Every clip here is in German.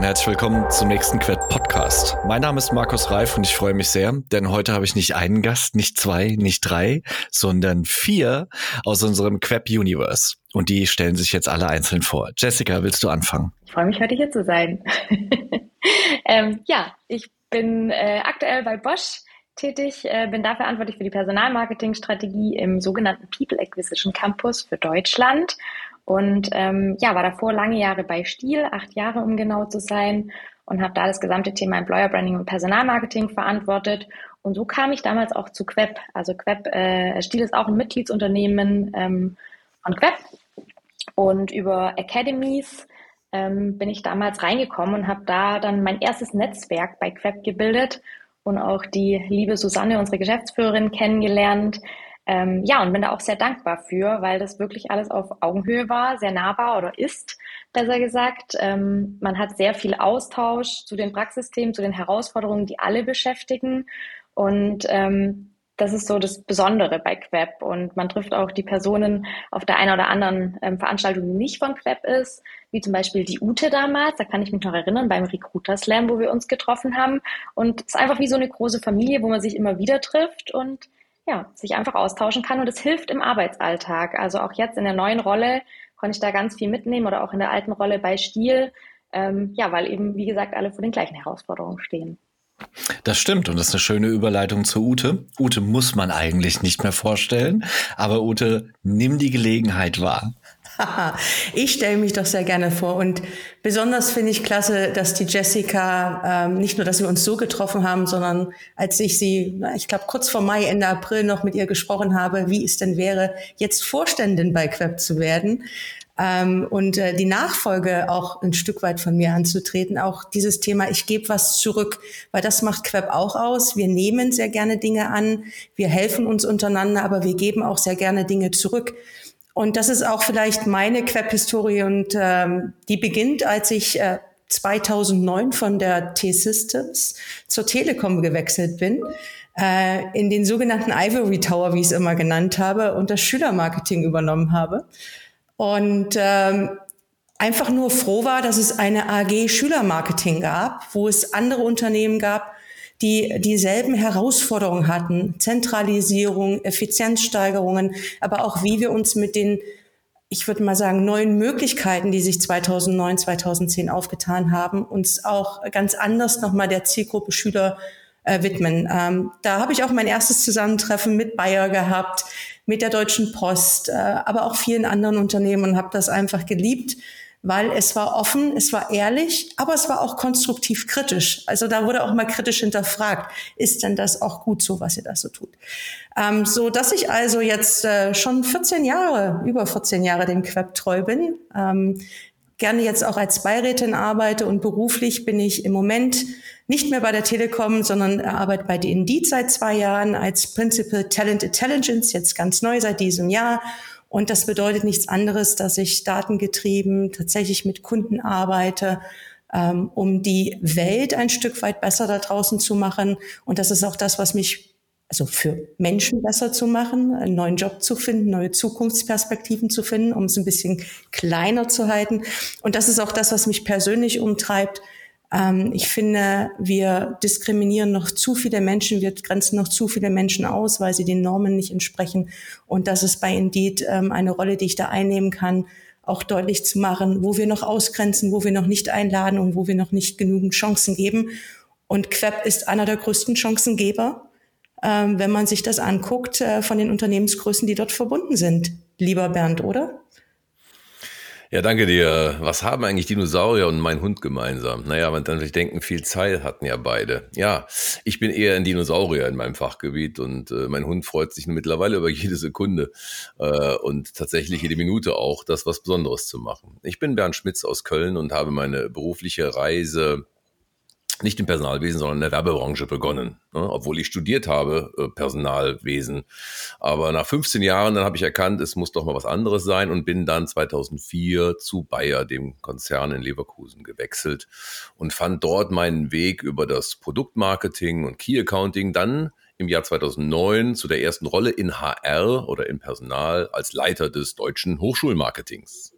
und herzlich willkommen zum nächsten Quet Podcast. Mein Name ist Markus Reif und ich freue mich sehr, denn heute habe ich nicht einen Gast, nicht zwei, nicht drei, sondern vier aus unserem Quep Universe. Und die stellen sich jetzt alle einzeln vor. Jessica, willst du anfangen? Ich freue mich heute hier zu sein. ähm, ja, ich bin äh, aktuell bei Bosch tätig, äh, bin da verantwortlich für die Personalmarketingstrategie im sogenannten People Acquisition Campus für Deutschland und ähm, ja, war davor lange Jahre bei Stiel, acht Jahre um genau zu sein und habe da das gesamte Thema Employer Branding und Personalmarketing verantwortet. Und so kam ich damals auch zu Queb. Also Queb, äh, Stiel ist auch ein Mitgliedsunternehmen ähm, von Queb. Und über Academies ähm, bin ich damals reingekommen und habe da dann mein erstes Netzwerk bei Queb gebildet und auch die liebe Susanne, unsere Geschäftsführerin, kennengelernt, ähm, ja, und bin da auch sehr dankbar für, weil das wirklich alles auf Augenhöhe war, sehr nahbar oder ist, besser gesagt. Ähm, man hat sehr viel Austausch zu den Praxisthemen, zu den Herausforderungen, die alle beschäftigen. Und ähm, das ist so das Besondere bei Queb. Und man trifft auch die Personen auf der einen oder anderen ähm, Veranstaltung, die nicht von Queb ist, wie zum Beispiel die Ute damals. Da kann ich mich noch erinnern, beim Recruiter Slam, wo wir uns getroffen haben. Und es ist einfach wie so eine große Familie, wo man sich immer wieder trifft und ja, sich einfach austauschen kann und es hilft im Arbeitsalltag. Also auch jetzt in der neuen Rolle konnte ich da ganz viel mitnehmen oder auch in der alten Rolle bei Stiel. Ähm, ja, weil eben, wie gesagt, alle vor den gleichen Herausforderungen stehen. Das stimmt und das ist eine schöne Überleitung zu Ute. Ute muss man eigentlich nicht mehr vorstellen, aber Ute, nimm die Gelegenheit wahr. ich stelle mich doch sehr gerne vor und besonders finde ich klasse, dass die Jessica ähm, nicht nur, dass wir uns so getroffen haben, sondern als ich sie, ich glaube kurz vor Mai, Ende April noch mit ihr gesprochen habe, wie es denn wäre, jetzt Vorständin bei Queb zu werden ähm, und äh, die Nachfolge auch ein Stück weit von mir anzutreten. Auch dieses Thema, ich gebe was zurück, weil das macht Queb auch aus. Wir nehmen sehr gerne Dinge an, wir helfen uns untereinander, aber wir geben auch sehr gerne Dinge zurück. Und das ist auch vielleicht meine Queb-Historie und ähm, die beginnt, als ich äh, 2009 von der T-Systems zur Telekom gewechselt bin, äh, in den sogenannten Ivory Tower, wie ich es immer genannt habe, und das Schülermarketing übernommen habe. Und ähm, einfach nur froh war, dass es eine AG Schülermarketing gab, wo es andere Unternehmen gab, die dieselben Herausforderungen hatten, Zentralisierung, Effizienzsteigerungen, aber auch wie wir uns mit den, ich würde mal sagen, neuen Möglichkeiten, die sich 2009, 2010 aufgetan haben, uns auch ganz anders nochmal der Zielgruppe Schüler äh, widmen. Ähm, da habe ich auch mein erstes Zusammentreffen mit Bayer gehabt, mit der Deutschen Post, äh, aber auch vielen anderen Unternehmen und habe das einfach geliebt weil es war offen, es war ehrlich, aber es war auch konstruktiv kritisch. Also da wurde auch mal kritisch hinterfragt, ist denn das auch gut so, was ihr da so tut? Ähm, so dass ich also jetzt äh, schon 14 Jahre, über 14 Jahre dem Queb treu bin, ähm, gerne jetzt auch als Beirätin arbeite und beruflich bin ich im Moment nicht mehr bei der Telekom, sondern arbeite bei der Indeed seit zwei Jahren als Principal Talent Intelligence, jetzt ganz neu seit diesem Jahr und das bedeutet nichts anderes, dass ich datengetrieben tatsächlich mit Kunden arbeite, ähm, um die Welt ein Stück weit besser da draußen zu machen. Und das ist auch das, was mich also für Menschen besser zu machen, einen neuen Job zu finden, neue Zukunftsperspektiven zu finden, um es ein bisschen kleiner zu halten. Und das ist auch das, was mich persönlich umtreibt, ich finde, wir diskriminieren noch zu viele Menschen, wir grenzen noch zu viele Menschen aus, weil sie den Normen nicht entsprechen. Und das ist bei Indeed ähm, eine Rolle, die ich da einnehmen kann, auch deutlich zu machen, wo wir noch ausgrenzen, wo wir noch nicht einladen und wo wir noch nicht genügend Chancen geben. Und Queb ist einer der größten Chancengeber, ähm, wenn man sich das anguckt, äh, von den Unternehmensgrößen, die dort verbunden sind. Lieber Bernd, oder? Ja, danke dir. Was haben eigentlich Dinosaurier und mein Hund gemeinsam? Naja, man dann vielleicht denken, viel Zeit hatten ja beide. Ja, ich bin eher ein Dinosaurier in meinem Fachgebiet und äh, mein Hund freut sich mittlerweile über jede Sekunde äh, und tatsächlich jede Minute auch, das was Besonderes zu machen. Ich bin Bernd Schmitz aus Köln und habe meine berufliche Reise nicht im Personalwesen, sondern in der Werbebranche begonnen, ne? obwohl ich studiert habe, äh, Personalwesen. Aber nach 15 Jahren, dann habe ich erkannt, es muss doch mal was anderes sein und bin dann 2004 zu Bayer, dem Konzern in Leverkusen, gewechselt und fand dort meinen Weg über das Produktmarketing und Key Accounting dann im Jahr 2009 zu der ersten Rolle in HR oder in Personal als Leiter des deutschen Hochschulmarketings.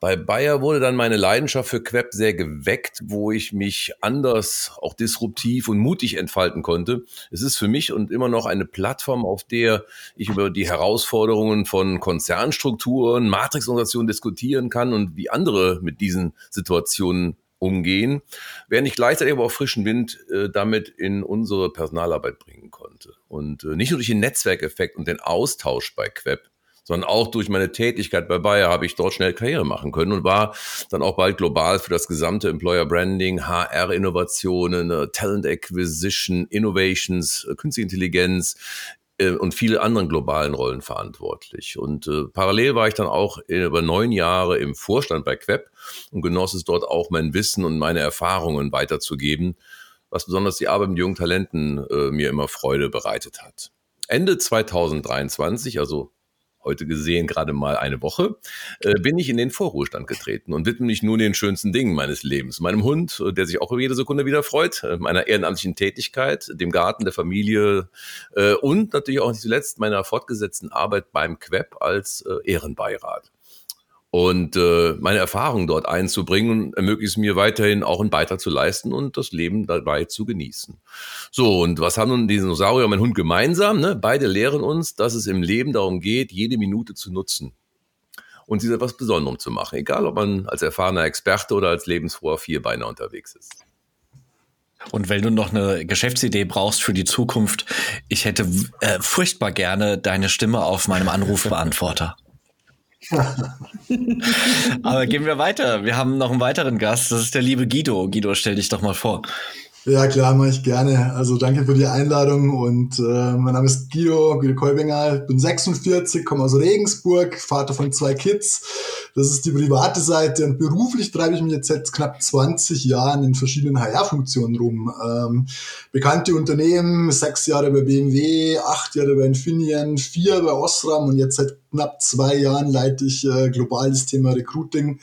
Bei Bayer wurde dann meine Leidenschaft für Queb sehr geweckt, wo ich mich anders, auch disruptiv und mutig entfalten konnte. Es ist für mich und immer noch eine Plattform, auf der ich über die Herausforderungen von Konzernstrukturen, Matrixorganisationen diskutieren kann und wie andere mit diesen Situationen umgehen, während ich gleichzeitig aber auch frischen Wind äh, damit in unsere Personalarbeit bringen konnte. Und äh, nicht nur durch den Netzwerkeffekt und den Austausch bei Queb, sondern auch durch meine Tätigkeit bei Bayer habe ich dort schnell Karriere machen können und war dann auch bald global für das gesamte Employer Branding, HR-Innovationen, äh, Talent Acquisition, Innovations, äh, Künstliche Intelligenz, äh, und viele anderen globalen Rollen verantwortlich. Und äh, parallel war ich dann auch über neun Jahre im Vorstand bei Queb und genoss es dort auch mein Wissen und meine Erfahrungen weiterzugeben, was besonders die Arbeit mit jungen Talenten äh, mir immer Freude bereitet hat. Ende 2023, also heute gesehen gerade mal eine Woche, äh, bin ich in den Vorruhestand getreten und widme mich nun den schönsten Dingen meines Lebens. Meinem Hund, äh, der sich auch über jede Sekunde wieder freut, äh, meiner ehrenamtlichen Tätigkeit, dem Garten, der Familie äh, und natürlich auch nicht zuletzt meiner fortgesetzten Arbeit beim Queb als äh, Ehrenbeirat. Und äh, meine Erfahrungen dort einzubringen ermöglicht es mir weiterhin auch einen Beitrag zu leisten und das Leben dabei zu genießen. So, und was haben nun die Dinosaurier und mein Hund gemeinsam? Ne? Beide lehren uns, dass es im Leben darum geht, jede Minute zu nutzen und sie etwas Besonderem zu machen, egal ob man als erfahrener Experte oder als lebensfroher Vierbeiner unterwegs ist. Und wenn du noch eine Geschäftsidee brauchst für die Zukunft, ich hätte äh, furchtbar gerne deine Stimme auf meinem Anrufbeantworter. Aber gehen wir weiter. Wir haben noch einen weiteren Gast. Das ist der liebe Guido. Guido, stell dich doch mal vor. Ja, klar, mache ich gerne. Also danke für die Einladung und äh, mein Name ist Guido, Guido Kolbinger, bin 46, komme aus Regensburg, Vater von zwei Kids. Das ist die private Seite und beruflich treibe ich mich jetzt seit knapp 20 Jahren in verschiedenen HR-Funktionen rum. Ähm, bekannte Unternehmen, sechs Jahre bei BMW, acht Jahre bei Infineon, vier bei Osram und jetzt seit knapp zwei Jahren leite ich äh, globales Thema Recruiting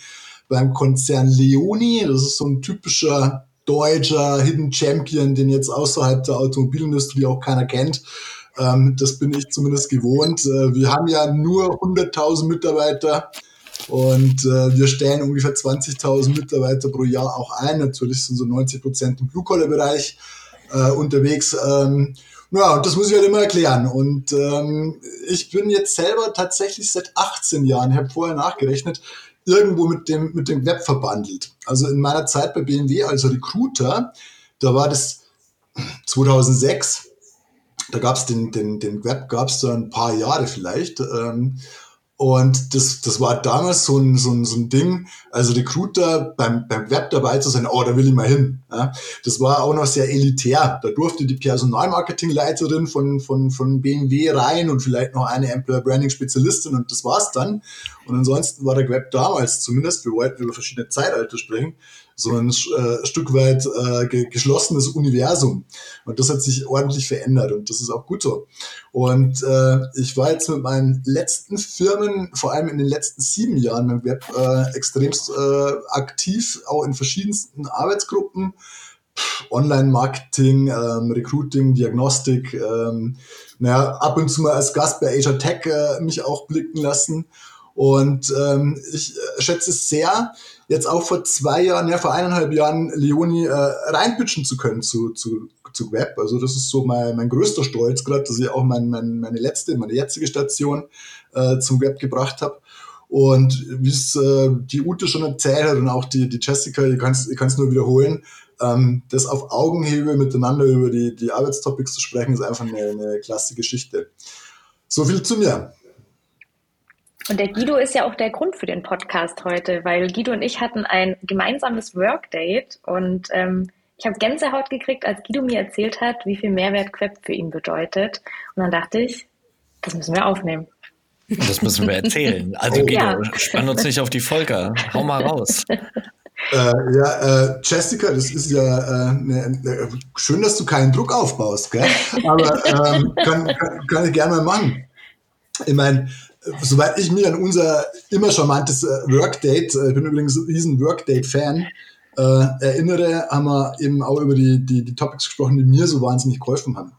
beim Konzern Leoni. Das ist so ein typischer deutscher Hidden Champion, den jetzt außerhalb der Automobilindustrie auch keiner kennt. Ähm, das bin ich zumindest gewohnt. Äh, wir haben ja nur 100.000 Mitarbeiter und äh, wir stellen ungefähr 20.000 Mitarbeiter pro Jahr auch ein. Natürlich sind so 90 Prozent im Blue-Collar-Bereich äh, unterwegs. Ähm, ja, und das muss ich halt immer erklären. Und ähm, ich bin jetzt selber tatsächlich seit 18 Jahren, ich habe vorher nachgerechnet, irgendwo mit dem, mit dem Web verbandelt. Also in meiner Zeit bei BMW als Recruiter, da war das 2006, da gab es den, den, den Web, gab es da ein paar Jahre vielleicht. Ähm, und das, das war damals so ein, so ein, so ein Ding, also Recruiter beim, beim Web dabei zu sein, oh, da will ich mal hin. Ja, das war auch noch sehr elitär. Da durfte die Personalmarketingleiterin von, von, von BMW rein und vielleicht noch eine Employer Branding Spezialistin und das war's dann. Und ansonsten war der Web damals zumindest, wir wollten über verschiedene Zeitalter sprechen, so ein äh, Stück weit äh, ge geschlossenes Universum. Und das hat sich ordentlich verändert und das ist auch gut so. Und äh, ich war jetzt mit meinen letzten Firmen, vor allem in den letzten sieben Jahren im Web, äh, extremst äh, aktiv, auch in verschiedensten Arbeitsgruppen. Online-Marketing, ähm, Recruiting, Diagnostik, ähm, naja, ab und zu mal als Gast bei Asia Tech äh, mich auch blicken lassen. Und ähm, ich äh, schätze es sehr, jetzt auch vor zwei Jahren, ja vor eineinhalb Jahren Leoni äh, reinpitchen zu können zu, zu, zu Web. Also das ist so mein, mein größter Stolz gerade, dass ich auch mein, mein, meine letzte, meine jetzige Station äh, zum Web gebracht habe. Und wie es äh, die Ute schon erzählt hat und auch die, die Jessica, ich kann es nur wiederholen, ähm, das auf Augenhöhe miteinander über die, die Arbeitstopics zu sprechen, ist einfach eine, eine klasse Geschichte. So viel zu mir. Und der Guido ist ja auch der Grund für den Podcast heute, weil Guido und ich hatten ein gemeinsames Workdate und ähm, ich habe Gänsehaut gekriegt, als Guido mir erzählt hat, wie viel Mehrwert Queb für ihn bedeutet. Und dann dachte ich, das müssen wir aufnehmen. Das müssen wir erzählen. Also Guido, ja. spann uns nicht auf die Folge. Hau mal raus. Äh, ja, äh, Jessica, das ist ja äh, ne, ne, schön, dass du keinen Druck aufbaust, gell? Aber ähm, kann, kann, kann ich gerne mal machen. Ich meine, soweit ich mich an unser immer charmantes äh, Workdate, äh, ich bin übrigens ein riesen Workdate-Fan, äh, erinnere, haben wir eben auch über die, die, die Topics gesprochen, die mir so wahnsinnig geholfen haben.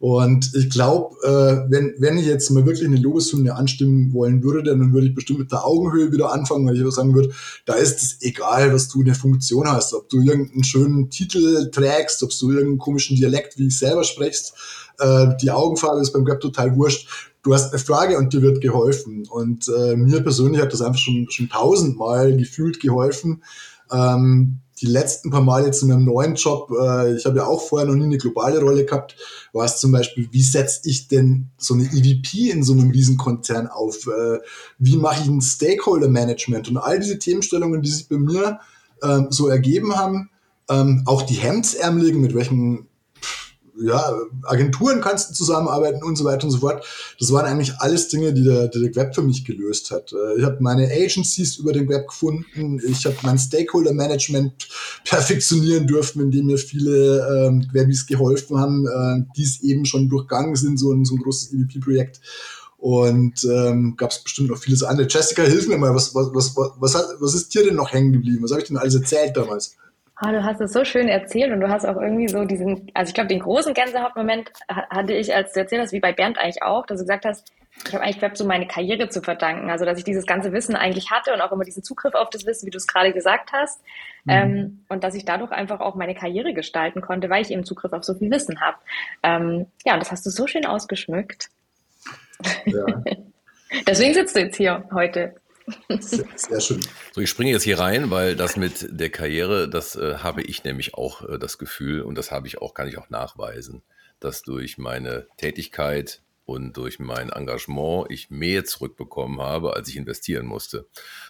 Und ich glaube, äh, wenn, wenn ich jetzt mal wirklich eine Lobeshymne anstimmen wollen würde, dann würde ich bestimmt mit der Augenhöhe wieder anfangen, weil ich sagen würde, da ist es egal, was du eine Funktion hast, ob du irgendeinen schönen Titel trägst, ob du irgendeinen komischen Dialekt, wie ich selber sprichst, äh, die Augenfarbe ist beim Web total wurscht. Du hast eine Frage und dir wird geholfen. Und äh, mir persönlich hat das einfach schon, schon tausendmal gefühlt geholfen. Ähm, die letzten paar Mal jetzt in meinem neuen Job, äh, ich habe ja auch vorher noch nie eine globale Rolle gehabt, war es zum Beispiel, wie setze ich denn so eine EVP in so einem Riesenkonzern auf? Äh, wie mache ich ein Stakeholder-Management? Und all diese Themenstellungen, die sich bei mir ähm, so ergeben haben, ähm, auch die Hemdsärmeligen, mit welchen ja, Agenturen kannst du zusammenarbeiten und so weiter und so fort. Das waren eigentlich alles Dinge, die der, der Web für mich gelöst hat. Äh, ich habe meine Agencies über den Web gefunden. Ich habe mein Stakeholder-Management perfektionieren dürfen, indem mir viele ähm, Webis geholfen haben, äh, die es eben schon durchgangen sind, so ein, so ein großes EVP-Projekt. Und ähm, gab es bestimmt noch vieles andere. Jessica, hilf mir mal, was, was, was, was, was ist dir denn noch hängen geblieben? Was habe ich denn alles erzählt damals? Oh, du hast es so schön erzählt und du hast auch irgendwie so diesen, also ich glaube, den großen Gänsehautmoment hatte ich, als du erzählt hast, wie bei Bernd eigentlich auch, dass du gesagt hast, ich habe eigentlich Web so meine Karriere zu verdanken. Also, dass ich dieses ganze Wissen eigentlich hatte und auch immer diesen Zugriff auf das Wissen, wie du es gerade gesagt hast. Mhm. Ähm, und dass ich dadurch einfach auch meine Karriere gestalten konnte, weil ich eben Zugriff auf so viel Wissen habe. Ähm, ja, und das hast du so schön ausgeschmückt. Ja. Deswegen sitzt du jetzt hier heute. Sehr, sehr, schön. So, ich springe jetzt hier rein, weil das mit der Karriere, das äh, habe ich nämlich auch äh, das Gefühl und das habe ich auch, kann ich auch nachweisen, dass durch meine Tätigkeit und durch mein Engagement ich mehr zurückbekommen habe, als ich investieren musste.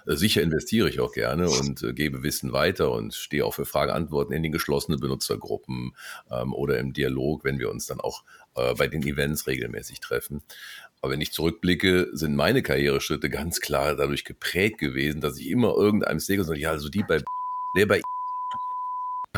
Äh, sicher investiere ich auch gerne und äh, gebe Wissen weiter und stehe auch für Frage-Antworten in den geschlossenen Benutzergruppen ähm, oder im Dialog, wenn wir uns dann auch äh, bei den Events regelmäßig treffen. Aber wenn ich zurückblicke, sind meine Karriereschritte ganz klar dadurch geprägt gewesen, dass ich immer irgendeinem Stakeholder sage, ja, also die bei, der bei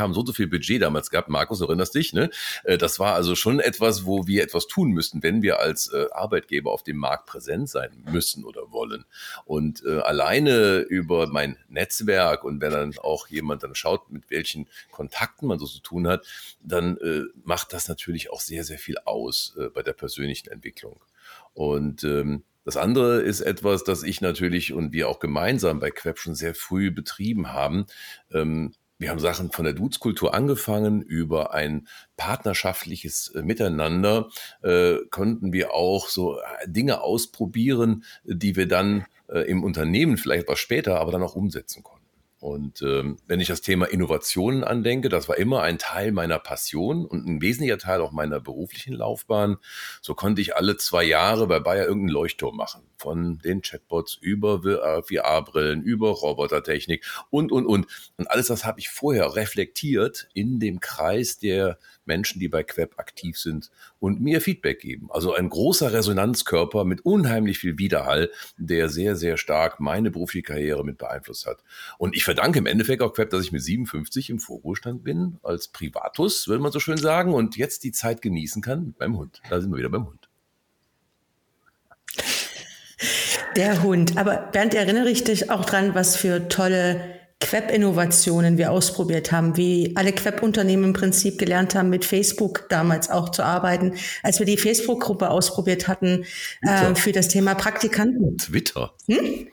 haben so so viel Budget damals gehabt, Markus, erinnerst dich, ne? Äh, das war also schon etwas, wo wir etwas tun müssten, wenn wir als äh, Arbeitgeber auf dem Markt präsent sein müssen oder wollen. Und äh, alleine über mein Netzwerk und wenn dann auch jemand dann schaut, mit welchen Kontakten man so zu tun hat, dann macht das natürlich auch sehr, sehr viel aus bei der persönlichen Entwicklung. Und ähm, das andere ist etwas, das ich natürlich und wir auch gemeinsam bei Queb schon sehr früh betrieben haben. Ähm, wir haben Sachen von der Dudes-Kultur angefangen, über ein partnerschaftliches äh, Miteinander äh, konnten wir auch so äh, Dinge ausprobieren, die wir dann äh, im Unternehmen vielleicht etwas später, aber dann auch umsetzen konnten. Und ähm, wenn ich das Thema Innovationen andenke, das war immer ein Teil meiner Passion und ein wesentlicher Teil auch meiner beruflichen Laufbahn. So konnte ich alle zwei Jahre bei Bayer irgendeinen Leuchtturm machen. Von den Chatbots über VR-Brillen, über Robotertechnik und, und, und. Und alles das habe ich vorher reflektiert in dem Kreis der Menschen, die bei Queb aktiv sind und mir Feedback geben. Also ein großer Resonanzkörper mit unheimlich viel Widerhall, der sehr, sehr stark meine berufliche Karriere mit beeinflusst hat. Und ich verdanke im Endeffekt auch Queb, dass ich mit 57 im Vorruhestand bin, als Privatus, würde man so schön sagen, und jetzt die Zeit genießen kann mit meinem Hund. Da sind wir wieder beim Hund. Der Hund. Aber Bernd, erinnere ich dich auch dran, was für tolle Queb-Innovationen wir ausprobiert haben, wie alle Queb-Unternehmen im Prinzip gelernt haben, mit Facebook damals auch zu arbeiten, als wir die Facebook-Gruppe ausprobiert hatten äh, für das Thema Praktikanten. Twitter. Hm?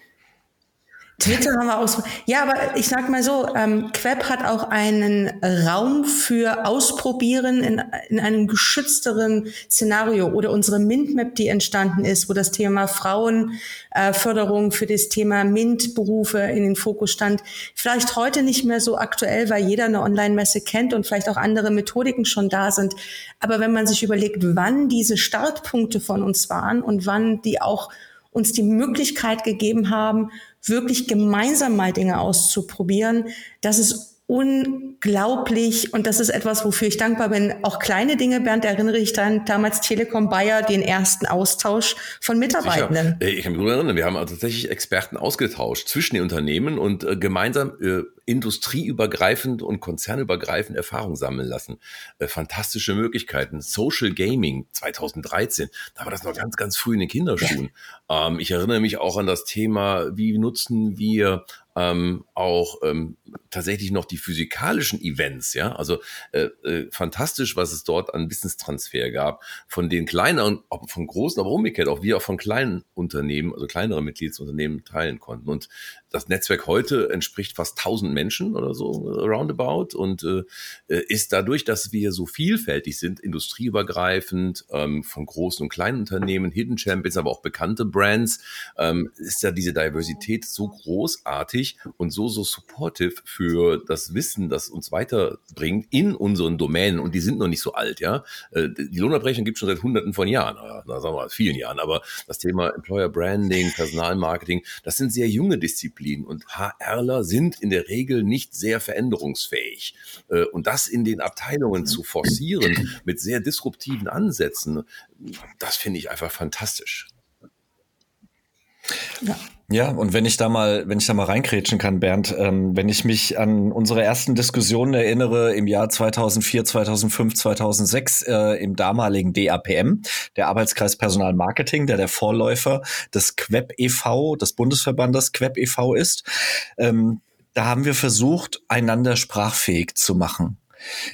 Twitter haben wir aus. Ja, aber ich sag mal so, ähm, Queb hat auch einen Raum für Ausprobieren in, in einem geschützteren Szenario oder unsere MINT-Map, die entstanden ist, wo das Thema Frauenförderung äh, für das Thema MINT-Berufe in den Fokus stand. Vielleicht heute nicht mehr so aktuell, weil jeder eine Online-Messe kennt und vielleicht auch andere Methodiken schon da sind. Aber wenn man sich überlegt, wann diese Startpunkte von uns waren und wann die auch uns die Möglichkeit gegeben haben, wirklich gemeinsam mal Dinge auszuprobieren. Das ist unglaublich und das ist etwas, wofür ich dankbar bin. Auch kleine Dinge, Bernd, erinnere ich dann damals Telekom Bayer den ersten Austausch von Mitarbeitenden. Sicher. Ich kann mich gut erinnern, wir haben also tatsächlich Experten ausgetauscht zwischen den Unternehmen und äh, gemeinsam äh, industrieübergreifend und konzernübergreifend Erfahrung sammeln lassen. Äh, fantastische Möglichkeiten. Social Gaming 2013, da war das noch ganz, ganz früh in den Kinderschuhen. Ähm, ich erinnere mich auch an das Thema, wie nutzen wir ähm, auch ähm, tatsächlich noch die physikalischen Events, ja, also äh, äh, fantastisch, was es dort an Wissenstransfer gab von den kleinen, von großen, aber umgekehrt auch wir auch von kleinen Unternehmen, also kleinere Mitgliedsunternehmen teilen konnten. Und das Netzwerk heute entspricht fast 1000 Menschen oder so roundabout. Und äh, äh, ist dadurch, dass wir so vielfältig sind, industrieübergreifend, ähm, von großen und kleinen Unternehmen, Hidden Champions, aber auch bekannte Brands, ähm, ist ja diese Diversität so großartig und so, so supportive für das Wissen, das uns weiterbringt in unseren Domänen. Und die sind noch nicht so alt, ja. Äh, die Lohnabrechnung gibt es schon seit hunderten von Jahren, na, sagen wir mal, vielen Jahren, aber das Thema Employer Branding, Personalmarketing, das sind sehr junge Disziplinen Disziplin. Und HRler sind in der Regel nicht sehr veränderungsfähig. Äh, und das in den Abteilungen zu forcieren mit sehr disruptiven Ansätzen, das finde ich einfach fantastisch. Ja. Ja, und wenn ich da mal, wenn ich da mal reinkrätschen kann, Bernd, ähm, wenn ich mich an unsere ersten Diskussionen erinnere im Jahr 2004, 2005, 2006 äh, im damaligen DAPM, der Arbeitskreis Personal Marketing, der der Vorläufer des QWEB e.V., des Bundesverbandes QWEB e.V. ist, ähm, da haben wir versucht, einander sprachfähig zu machen.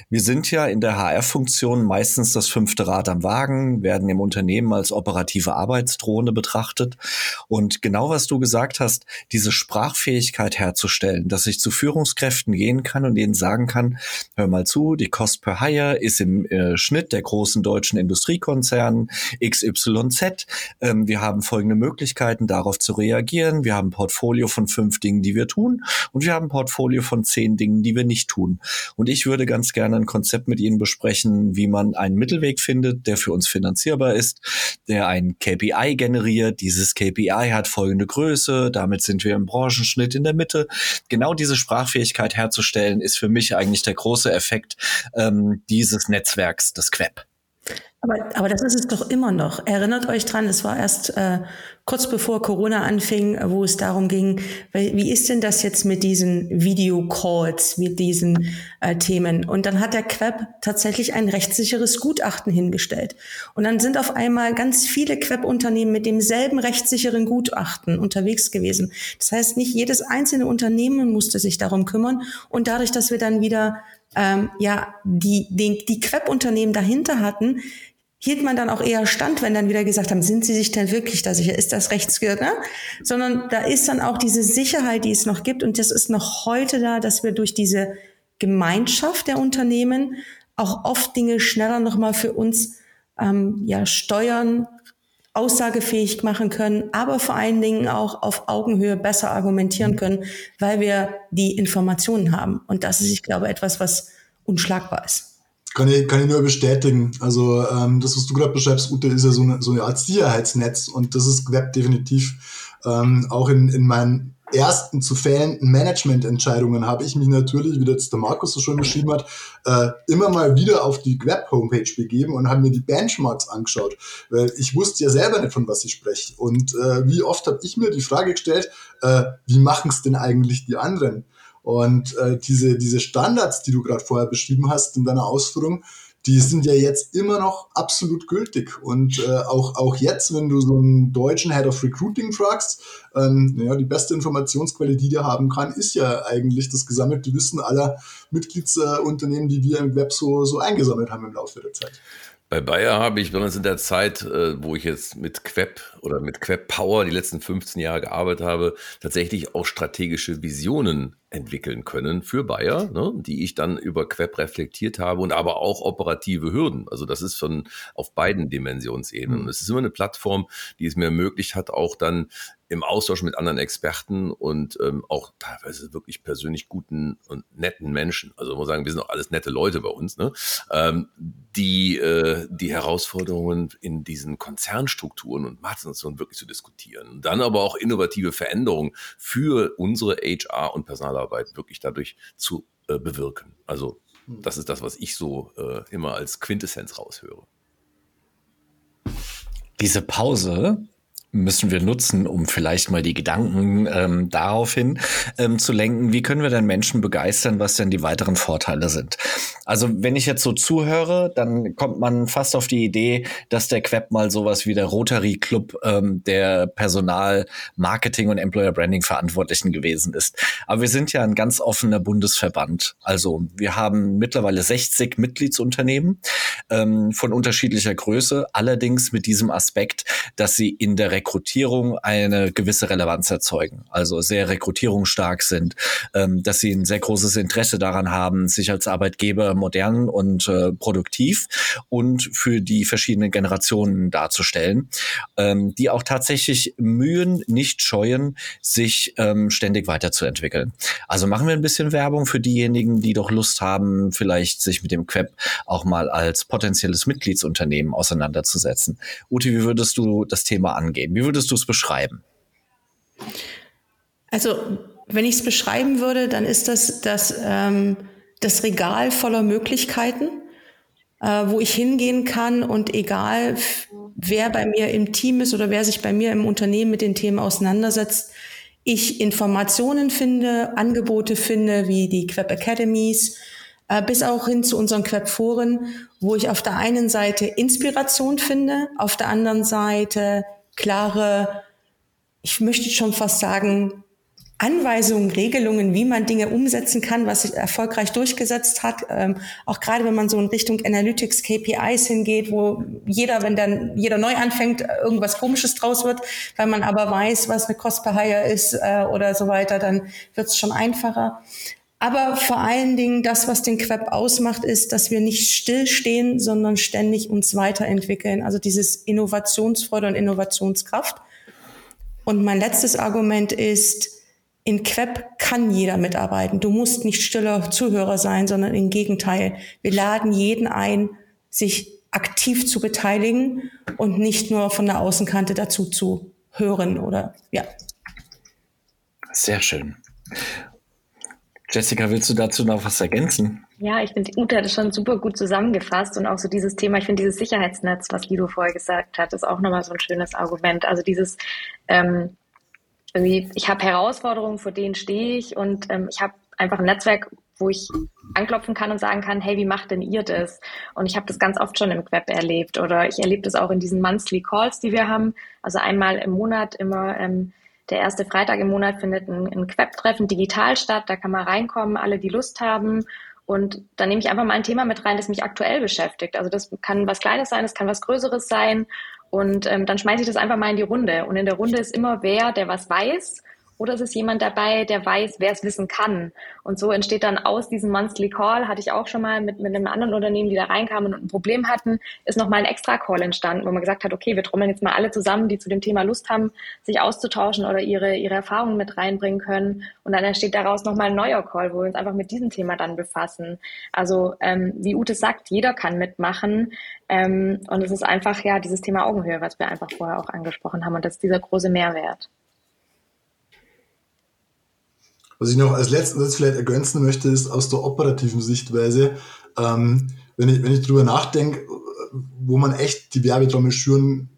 Wir sind ja in der HR-Funktion meistens das fünfte Rad am Wagen, werden im Unternehmen als operative Arbeitsdrohne betrachtet. Und genau was du gesagt hast, diese Sprachfähigkeit herzustellen, dass ich zu Führungskräften gehen kann und denen sagen kann, hör mal zu, die Cost per Hire ist im äh, Schnitt der großen deutschen Industriekonzernen XYZ. Ähm, wir haben folgende Möglichkeiten, darauf zu reagieren. Wir haben ein Portfolio von fünf Dingen, die wir tun und wir haben ein Portfolio von zehn Dingen, die wir nicht tun. Und ich würde ganz gerne ein Konzept mit Ihnen besprechen, wie man einen Mittelweg findet, der für uns finanzierbar ist, der ein KPI generiert. Dieses KPI hat folgende Größe, damit sind wir im Branchenschnitt in der Mitte. Genau diese Sprachfähigkeit herzustellen, ist für mich eigentlich der große Effekt ähm, dieses Netzwerks, des QEP. Aber, aber das ist es doch immer noch. Erinnert euch dran, es war erst äh, kurz bevor Corona anfing, wo es darum ging, wie ist denn das jetzt mit diesen Videocalls, mit diesen äh, Themen? Und dann hat der Queb tatsächlich ein rechtssicheres Gutachten hingestellt. Und dann sind auf einmal ganz viele Queb-Unternehmen mit demselben rechtssicheren Gutachten unterwegs gewesen. Das heißt, nicht jedes einzelne Unternehmen musste sich darum kümmern. Und dadurch, dass wir dann wieder ähm, ja die, die, die Queb-Unternehmen dahinter hatten, hielt man dann auch eher stand, wenn dann wieder gesagt haben, sind Sie sich denn wirklich da sicher? Ist das rechtsgehört? Ne? Sondern da ist dann auch diese Sicherheit, die es noch gibt. Und das ist noch heute da, dass wir durch diese Gemeinschaft der Unternehmen auch oft Dinge schneller nochmal für uns ähm, ja, steuern, aussagefähig machen können, aber vor allen Dingen auch auf Augenhöhe besser argumentieren können, weil wir die Informationen haben. Und das ist, ich glaube, etwas, was unschlagbar ist. Kann ich, kann ich nur bestätigen. Also ähm, das, was du gerade beschreibst, Ute, ist ja so eine, so eine Art Sicherheitsnetz und das ist Web definitiv. Ähm, auch in, in meinen ersten zu fehlenden Managemententscheidungen habe ich mich natürlich, wie jetzt der Markus so schon beschrieben hat, äh, immer mal wieder auf die Web-Homepage begeben und habe mir die Benchmarks angeschaut, weil ich wusste ja selber nicht, von was ich spreche. Und äh, wie oft habe ich mir die Frage gestellt, äh, wie machen es denn eigentlich die anderen? Und äh, diese, diese Standards, die du gerade vorher beschrieben hast in deiner Ausführung, die sind ja jetzt immer noch absolut gültig. Und äh, auch, auch jetzt, wenn du so einen deutschen Head of Recruiting fragst, ähm, ja, die beste Informationsquelle, die der haben kann, ist ja eigentlich das gesammelte Wissen aller Mitgliedsunternehmen, die wir im Web so, so eingesammelt haben im Laufe der Zeit. Bei Bayer habe ich besonders in der Zeit, äh, wo ich jetzt mit Queb oder mit Queb Power die letzten 15 Jahre gearbeitet habe, tatsächlich auch strategische Visionen entwickeln können für Bayer, ne, die ich dann über Queb reflektiert habe und aber auch operative Hürden. Also das ist von auf beiden Dimensionsebenen. Mhm. Es ist immer eine Plattform, die es mir ermöglicht hat, auch dann im Austausch mit anderen Experten und ähm, auch teilweise wirklich persönlich guten und netten Menschen, also muss sagen, wir sind auch alles nette Leute bei uns, ne? ähm, die äh, die Herausforderungen in diesen Konzernstrukturen und Marktnationen wirklich zu diskutieren. dann aber auch innovative Veränderungen für unsere HR und Personalarbeit wirklich dadurch zu äh, bewirken. Also hm. das ist das, was ich so äh, immer als Quintessenz raushöre. Diese Pause müssen wir nutzen, um vielleicht mal die Gedanken ähm, daraufhin ähm, zu lenken, wie können wir denn Menschen begeistern, was denn die weiteren Vorteile sind. Also wenn ich jetzt so zuhöre, dann kommt man fast auf die Idee, dass der Queb mal sowas wie der Rotary Club ähm, der Personal, Marketing und Employer Branding Verantwortlichen gewesen ist. Aber wir sind ja ein ganz offener Bundesverband. Also wir haben mittlerweile 60 Mitgliedsunternehmen ähm, von unterschiedlicher Größe, allerdings mit diesem Aspekt, dass sie in der Rekrutierung eine gewisse Relevanz erzeugen, also sehr rekrutierungsstark sind, ähm, dass sie ein sehr großes Interesse daran haben, sich als Arbeitgeber modern und äh, produktiv und für die verschiedenen Generationen darzustellen, ähm, die auch tatsächlich Mühen nicht scheuen, sich ähm, ständig weiterzuentwickeln. Also machen wir ein bisschen Werbung für diejenigen, die doch Lust haben, vielleicht sich mit dem Queb auch mal als potenzielles Mitgliedsunternehmen auseinanderzusetzen. Ute, wie würdest du das Thema angehen? Wie würdest du es beschreiben? Also, wenn ich es beschreiben würde, dann ist das das, ähm, das Regal voller Möglichkeiten, äh, wo ich hingehen kann und egal, wer bei mir im Team ist oder wer sich bei mir im Unternehmen mit den Themen auseinandersetzt, ich Informationen finde, Angebote finde, wie die Queb Academies, äh, bis auch hin zu unseren Queb-Foren, wo ich auf der einen Seite Inspiration finde, auf der anderen Seite klare, ich möchte schon fast sagen, Anweisungen, Regelungen, wie man Dinge umsetzen kann, was sich erfolgreich durchgesetzt hat. Ähm, auch gerade wenn man so in Richtung Analytics, KPIs hingeht, wo jeder, wenn dann jeder neu anfängt, irgendwas Komisches draus wird, weil man aber weiß, was eine Cost per Hire ist äh, oder so weiter, dann wird es schon einfacher. Aber vor allen Dingen das, was den Queb ausmacht, ist, dass wir nicht stillstehen, sondern ständig uns weiterentwickeln. Also dieses Innovationsfreude und Innovationskraft. Und mein letztes Argument ist, in Queb kann jeder mitarbeiten. Du musst nicht stiller Zuhörer sein, sondern im Gegenteil. Wir laden jeden ein, sich aktiv zu beteiligen und nicht nur von der Außenkante dazu zu hören oder ja. Sehr schön. Jessica, willst du dazu noch was ergänzen? Ja, ich finde, Ute hat es schon super gut zusammengefasst und auch so dieses Thema, ich finde dieses Sicherheitsnetz, was Guido vorher gesagt hat, ist auch nochmal so ein schönes Argument. Also dieses, ähm, ich habe Herausforderungen, vor denen stehe ich und ähm, ich habe einfach ein Netzwerk, wo ich anklopfen kann und sagen kann, hey, wie macht denn ihr das? Und ich habe das ganz oft schon im Web erlebt oder ich erlebe das auch in diesen Monthly Calls, die wir haben. Also einmal im Monat immer ähm, der erste Freitag im Monat findet ein, ein Queb-Treffen digital statt. Da kann man reinkommen, alle, die Lust haben. Und dann nehme ich einfach mal ein Thema mit rein, das mich aktuell beschäftigt. Also das kann was Kleines sein, das kann was Größeres sein. Und ähm, dann schmeiße ich das einfach mal in die Runde. Und in der Runde ist immer wer, der was weiß oder es ist jemand dabei, der weiß, wer es wissen kann. Und so entsteht dann aus diesem Monthly Call, hatte ich auch schon mal mit, mit einem anderen Unternehmen, die da reinkamen und ein Problem hatten, ist nochmal ein extra Call entstanden, wo man gesagt hat, okay, wir trommeln jetzt mal alle zusammen, die zu dem Thema Lust haben, sich auszutauschen oder ihre, ihre Erfahrungen mit reinbringen können. Und dann entsteht daraus nochmal ein neuer Call, wo wir uns einfach mit diesem Thema dann befassen. Also ähm, wie Ute sagt, jeder kann mitmachen. Ähm, und es ist einfach ja dieses Thema Augenhöhe, was wir einfach vorher auch angesprochen haben. Und das ist dieser große Mehrwert. Was ich noch als letzten Satz vielleicht ergänzen möchte, ist aus der operativen Sichtweise, ähm, wenn ich, wenn ich drüber nachdenke, wo man echt die Werbetrommel schüren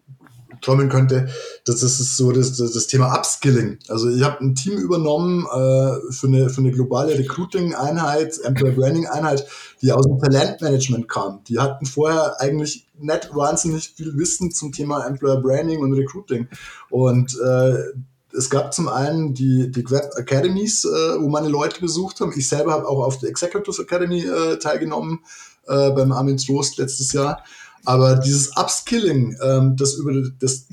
trommeln könnte, das, das ist so das, das, das Thema Upskilling. Also ich habe ein Team übernommen äh, für, eine, für eine globale Recruiting-Einheit, Employer Branding-Einheit, die aus dem Talentmanagement kam. Die hatten vorher eigentlich nicht wahnsinnig viel Wissen zum Thema Employer Branding und Recruiting. Und äh, es gab zum einen die, die Web Academies, äh, wo meine Leute besucht haben. Ich selber habe auch auf der Executives Academy äh, teilgenommen äh, beim Armin Trost letztes Jahr. Aber dieses Upskilling, ähm, das über das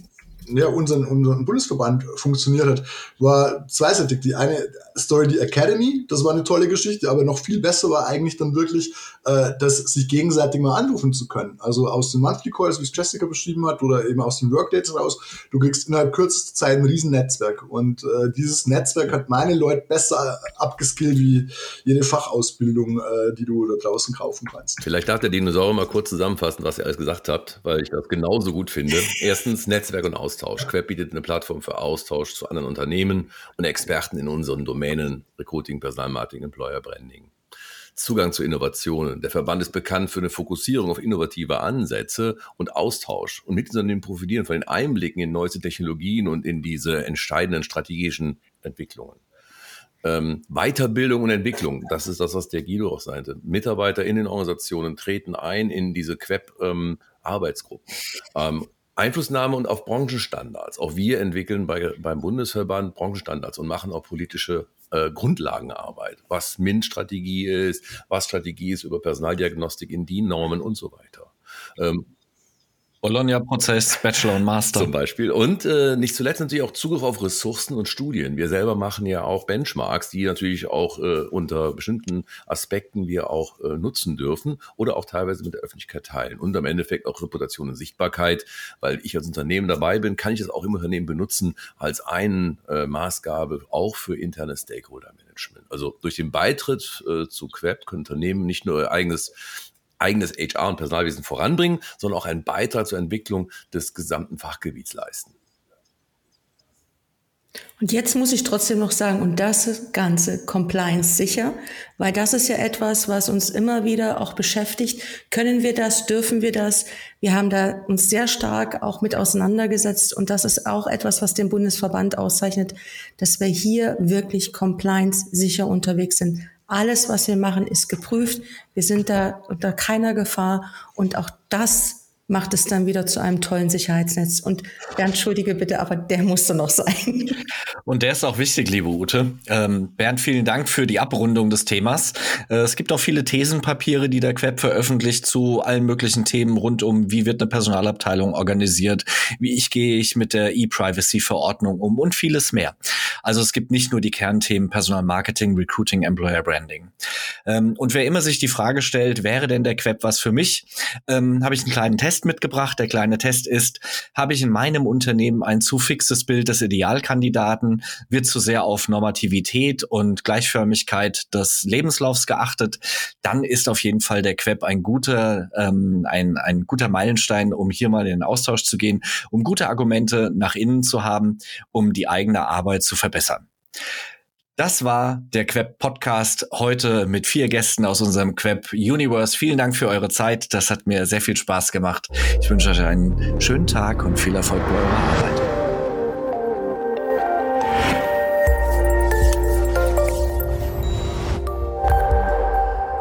ja, unseren, unseren Bundesverband funktioniert hat, war zweiseitig. Die eine Story, die Academy, das war eine tolle Geschichte, aber noch viel besser war eigentlich dann wirklich, äh, das sich gegenseitig mal anrufen zu können. Also aus den Monthly Calls, wie es Jessica beschrieben hat, oder eben aus den Workdates raus, du kriegst innerhalb kürzester Zeit ein Riesennetzwerk. Und äh, dieses Netzwerk hat meine Leute besser abgeskillt wie jede Fachausbildung, äh, die du da draußen kaufen kannst. Vielleicht darf der Dinosaurier mal kurz zusammenfassen, was ihr alles gesagt habt, weil ich das genauso gut finde. Erstens Netzwerk und Austausch. Austausch. Queb bietet eine Plattform für Austausch zu anderen Unternehmen und Experten in unseren Domänen Recruiting, Personalmarketing, Employer Branding. Zugang zu Innovationen. Der Verband ist bekannt für eine Fokussierung auf innovative Ansätze und Austausch. Und Mitglieder profitieren von den Einblicken in neueste Technologien und in diese entscheidenden strategischen Entwicklungen. Ähm, Weiterbildung und Entwicklung, das ist das, was der Guido auch sagte. Mitarbeiter in den Organisationen treten ein in diese Queb-Arbeitsgruppen. Ähm, ähm, Einflussnahme und auf Branchenstandards. Auch wir entwickeln bei, beim Bundesverband Branchenstandards und machen auch politische äh, Grundlagenarbeit, was MINT-Strategie ist, was Strategie ist über Personaldiagnostik in DIN-Normen und so weiter. Ähm, Bologna-Prozess, Bachelor und Master. Zum Beispiel. Und äh, nicht zuletzt natürlich auch Zugriff auf Ressourcen und Studien. Wir selber machen ja auch Benchmarks, die natürlich auch äh, unter bestimmten Aspekten wir auch äh, nutzen dürfen oder auch teilweise mit der Öffentlichkeit teilen. Und am Endeffekt auch Reputation und Sichtbarkeit, weil ich als Unternehmen dabei bin, kann ich es auch im Unternehmen benutzen als eine äh, Maßgabe auch für interne Stakeholder-Management. Also durch den Beitritt äh, zu Queb können Unternehmen nicht nur ihr eigenes eigenes HR und Personalwesen voranbringen, sondern auch einen Beitrag zur Entwicklung des gesamten Fachgebiets leisten. Und jetzt muss ich trotzdem noch sagen, und das Ganze Compliance sicher, weil das ist ja etwas, was uns immer wieder auch beschäftigt. Können wir das? Dürfen wir das? Wir haben da uns sehr stark auch mit auseinandergesetzt und das ist auch etwas, was den Bundesverband auszeichnet, dass wir hier wirklich Compliance sicher unterwegs sind. Alles, was wir machen, ist geprüft. Wir sind da unter keiner Gefahr. Und auch das macht es dann wieder zu einem tollen Sicherheitsnetz. Und Bernd, entschuldige bitte, aber der musste noch sein. Und der ist auch wichtig, liebe Ute. Ähm, Bernd, vielen Dank für die Abrundung des Themas. Äh, es gibt auch viele Thesenpapiere, die der Queb veröffentlicht zu allen möglichen Themen rund um, wie wird eine Personalabteilung organisiert, wie ich gehe ich mit der E-Privacy-Verordnung um und vieles mehr. Also es gibt nicht nur die Kernthemen Personalmarketing, Recruiting, Employer Branding. Ähm, und wer immer sich die Frage stellt, wäre denn der Queb was für mich, ähm, habe ich einen kleinen Test Test mitgebracht. Der kleine Test ist, habe ich in meinem Unternehmen ein zu fixes Bild des Idealkandidaten, wird zu sehr auf Normativität und Gleichförmigkeit des Lebenslaufs geachtet, dann ist auf jeden Fall der Queb ein guter, ähm, ein, ein guter Meilenstein, um hier mal in den Austausch zu gehen, um gute Argumente nach innen zu haben, um die eigene Arbeit zu verbessern. Das war der Queb Podcast heute mit vier Gästen aus unserem Queb Universe. Vielen Dank für eure Zeit. Das hat mir sehr viel Spaß gemacht. Ich wünsche euch einen schönen Tag und viel Erfolg bei eurer Arbeit.